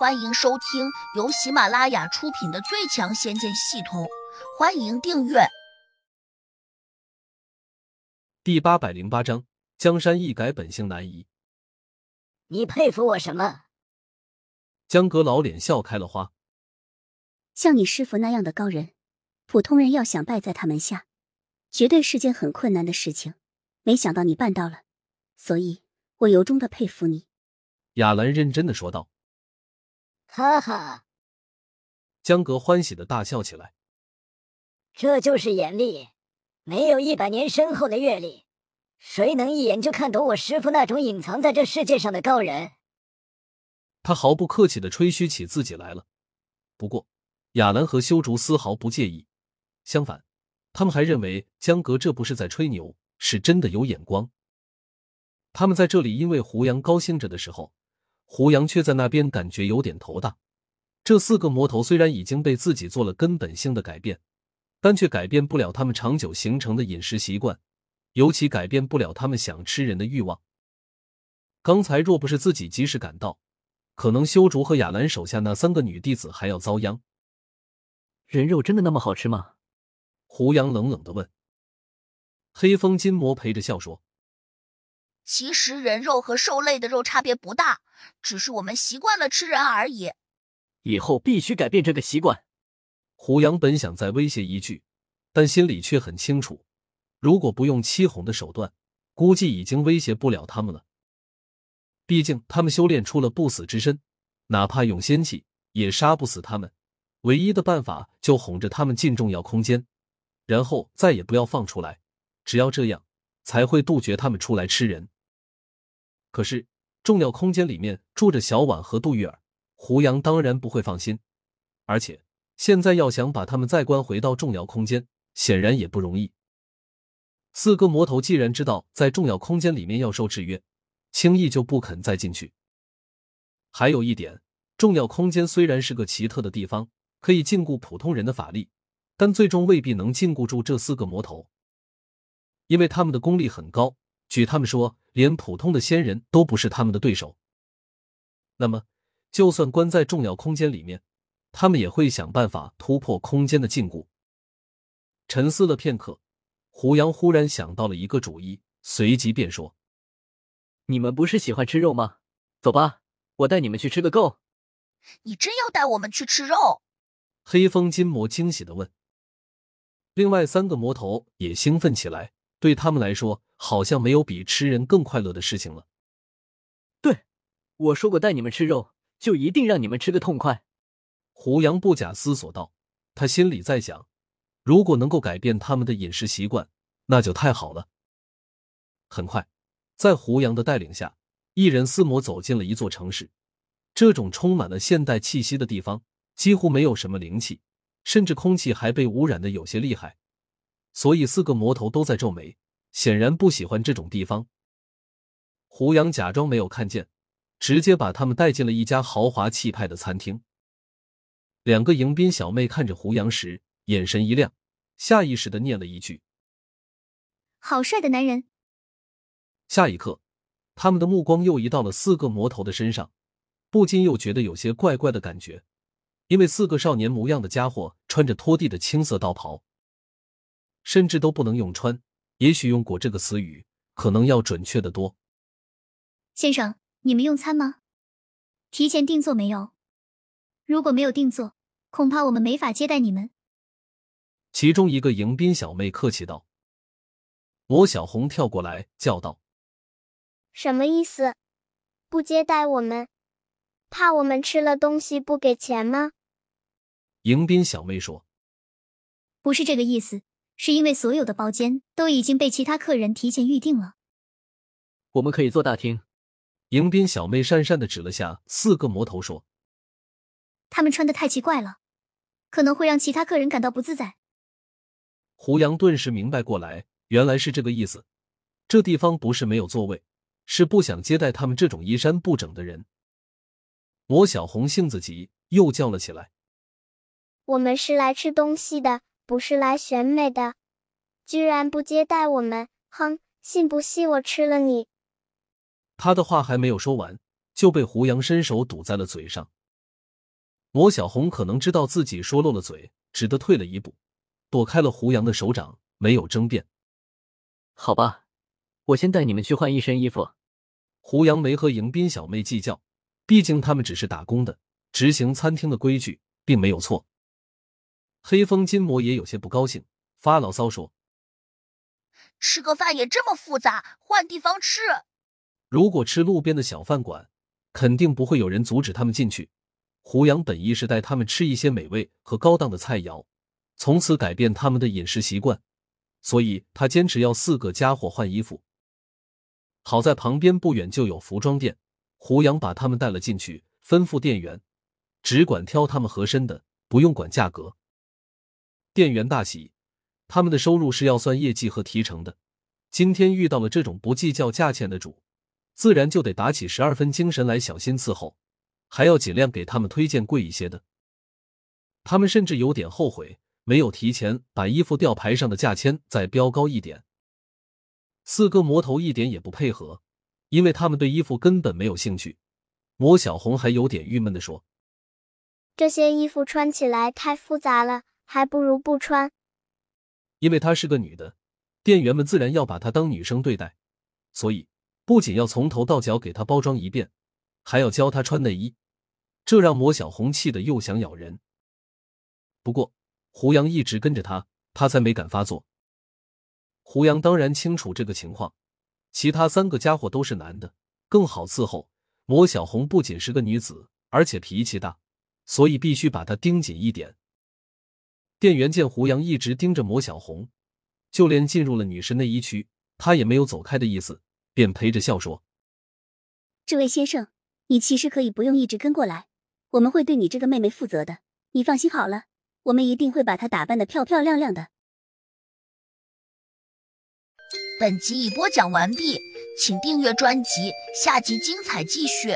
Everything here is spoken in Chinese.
欢迎收听由喜马拉雅出品的《最强仙剑系统》，欢迎订阅。第八百零八章：江山易改，本性难移。你佩服我什么？江阁老脸笑开了花。像你师傅那样的高人，普通人要想拜在他门下，绝对是件很困难的事情。没想到你办到了，所以我由衷的佩服你。雅兰认真的说道。哈哈，江格欢喜的大笑起来。这就是眼力，没有一百年深厚的阅历，谁能一眼就看懂我师傅那种隐藏在这世界上的高人？他毫不客气的吹嘘起自己来了。不过，亚兰和修竹丝毫不介意，相反，他们还认为江格这不是在吹牛，是真的有眼光。他们在这里因为胡杨高兴着的时候。胡杨却在那边感觉有点头大。这四个魔头虽然已经被自己做了根本性的改变，但却改变不了他们长久形成的饮食习惯，尤其改变不了他们想吃人的欲望。刚才若不是自己及时赶到，可能修竹和雅兰手下那三个女弟子还要遭殃。人肉真的那么好吃吗？胡杨冷冷的问。黑风金魔陪着笑说。其实人肉和兽类的肉差别不大，只是我们习惯了吃人而已。以后必须改变这个习惯。胡杨本想再威胁一句，但心里却很清楚，如果不用七红的手段，估计已经威胁不了他们了。毕竟他们修炼出了不死之身，哪怕用仙气也杀不死他们。唯一的办法就哄着他们进重要空间，然后再也不要放出来。只要这样，才会杜绝他们出来吃人。可是，重要空间里面住着小婉和杜玉儿，胡杨当然不会放心。而且，现在要想把他们再关回到重要空间，显然也不容易。四个魔头既然知道在重要空间里面要受制约，轻易就不肯再进去。还有一点，重要空间虽然是个奇特的地方，可以禁锢普通人的法力，但最终未必能禁锢住这四个魔头，因为他们的功力很高。据他们说。连普通的仙人都不是他们的对手。那么，就算关在重要空间里面，他们也会想办法突破空间的禁锢。沉思了片刻，胡杨忽然想到了一个主意，随即便说：“你们不是喜欢吃肉吗？走吧，我带你们去吃个够。”你真要带我们去吃肉？黑风金魔惊喜的问。另外三个魔头也兴奋起来，对他们来说。好像没有比吃人更快乐的事情了。对，我说过带你们吃肉，就一定让你们吃个痛快。胡杨不假思索道，他心里在想，如果能够改变他们的饮食习惯，那就太好了。很快，在胡杨的带领下，一人四魔走进了一座城市。这种充满了现代气息的地方，几乎没有什么灵气，甚至空气还被污染的有些厉害，所以四个魔头都在皱眉。显然不喜欢这种地方。胡杨假装没有看见，直接把他们带进了一家豪华气派的餐厅。两个迎宾小妹看着胡杨时，眼神一亮，下意识的念了一句：“好帅的男人。”下一刻，他们的目光又移到了四个魔头的身上，不禁又觉得有些怪怪的感觉，因为四个少年模样的家伙穿着拖地的青色道袍，甚至都不能用穿。也许用“过”这个词语可能要准确的多。先生，你们用餐吗？提前订座没有？如果没有订座，恐怕我们没法接待你们。其中一个迎宾小妹客气道。罗小红跳过来叫道：“什么意思？不接待我们？怕我们吃了东西不给钱吗？”迎宾小妹说：“不是这个意思。”是因为所有的包间都已经被其他客人提前预定了。我们可以坐大厅。迎宾小妹讪讪的指了下四个魔头说：“他们穿的太奇怪了，可能会让其他客人感到不自在。”胡杨顿时明白过来，原来是这个意思。这地方不是没有座位，是不想接待他们这种衣衫不整的人。魔小红性子急，又叫了起来：“我们是来吃东西的。”不是来选美的，居然不接待我们！哼，信不信我吃了你？他的话还没有说完，就被胡杨伸手堵在了嘴上。魔小红可能知道自己说漏了嘴，只得退了一步，躲开了胡杨的手掌，没有争辩。好吧，我先带你们去换一身衣服。胡杨没和迎宾小妹计较，毕竟他们只是打工的，执行餐厅的规矩并没有错。黑风金魔也有些不高兴，发牢骚说：“吃个饭也这么复杂，换地方吃。如果吃路边的小饭馆，肯定不会有人阻止他们进去。”胡杨本意是带他们吃一些美味和高档的菜肴，从此改变他们的饮食习惯，所以他坚持要四个家伙换衣服。好在旁边不远就有服装店，胡杨把他们带了进去，吩咐店员只管挑他们合身的，不用管价格。店员大喜，他们的收入是要算业绩和提成的，今天遇到了这种不计较价钱的主，自然就得打起十二分精神来小心伺候。还要尽量给他们推荐贵一些的。他们甚至有点后悔，没有提前把衣服吊牌上的价签再标高一点。四个魔头一点也不配合，因为他们对衣服根本没有兴趣。魔小红还有点郁闷的说：“这些衣服穿起来太复杂了，还不如不穿。”因为她是个女的，店员们自然要把她当女生对待，所以不仅要从头到脚给她包装一遍，还要教她穿内衣。这让魔小红气得又想咬人。不过胡杨一直跟着她，她才没敢发作。胡杨当然清楚这个情况，其他三个家伙都是男的，更好伺候。魔小红不仅是个女子，而且脾气大，所以必须把她盯紧一点。店员见胡杨一直盯着魔小红，就连进入了女士内衣区，他也没有走开的意思，便陪着笑说：“这位先生，你其实可以不用一直跟过来。”我们会对你这个妹妹负责的，你放心好了，我们一定会把她打扮的漂漂亮亮的。本集已播讲完毕，请订阅专辑，下集精彩继续。